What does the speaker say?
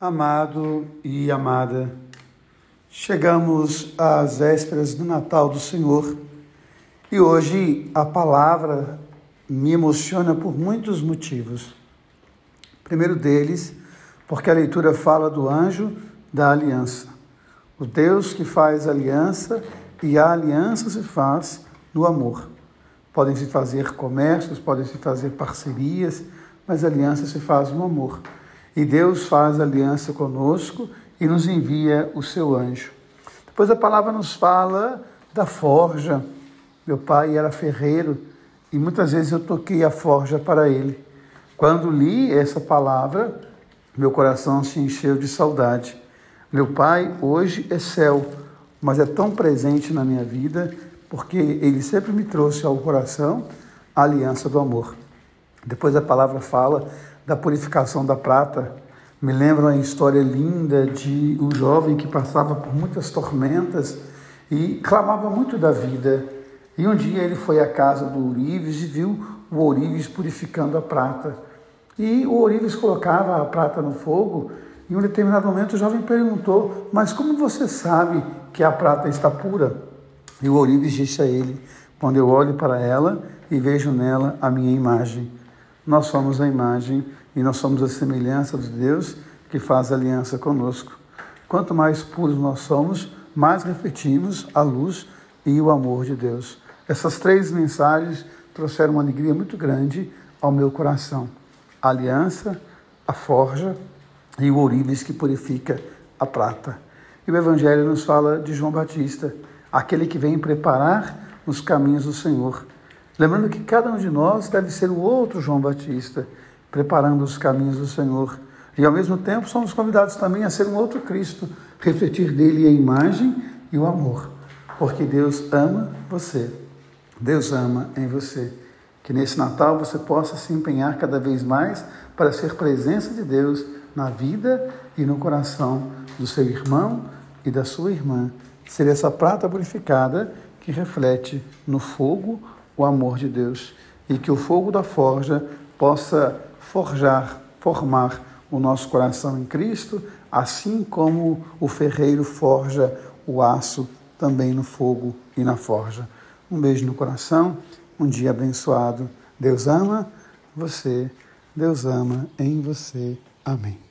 Amado e amada, chegamos às vésperas do Natal do Senhor e hoje a palavra me emociona por muitos motivos. primeiro deles, porque a leitura fala do anjo da aliança, o Deus que faz aliança e a aliança se faz no amor. Podem se fazer comércios, podem se fazer parcerias, mas aliança se faz no amor. E Deus faz aliança conosco e nos envia o seu anjo. Depois a palavra nos fala da forja. Meu pai era ferreiro e muitas vezes eu toquei a forja para ele. Quando li essa palavra, meu coração se encheu de saudade. Meu pai hoje é céu, mas é tão presente na minha vida porque ele sempre me trouxe ao coração a aliança do amor. Depois a palavra fala da purificação da prata. Me lembra uma história linda de um jovem que passava por muitas tormentas e clamava muito da vida. E um dia ele foi à casa do Ourives e viu o Ourives purificando a prata. E o Ourives colocava a prata no fogo em um determinado momento o jovem perguntou: Mas como você sabe que a prata está pura? E o Ourives disse a ele: Quando eu olho para ela e vejo nela a minha imagem nós somos a imagem e nós somos a semelhança de Deus que faz aliança conosco. Quanto mais puros nós somos, mais refletimos a luz e o amor de Deus. Essas três mensagens trouxeram uma alegria muito grande ao meu coração. A aliança, a forja e o ourives que purifica a prata. E o Evangelho nos fala de João Batista, aquele que vem preparar os caminhos do Senhor. Lembrando que cada um de nós deve ser o outro João Batista, preparando os caminhos do Senhor. E ao mesmo tempo somos convidados também a ser um outro Cristo, refletir dele a imagem e o amor. Porque Deus ama você. Deus ama em você. Que nesse Natal você possa se empenhar cada vez mais para ser presença de Deus na vida e no coração do seu irmão e da sua irmã. Ser essa prata purificada que reflete no fogo o amor de Deus e que o fogo da forja possa forjar, formar o nosso coração em Cristo, assim como o ferreiro forja o aço também no fogo e na forja. Um beijo no coração, um dia abençoado. Deus ama você, Deus ama em você. Amém.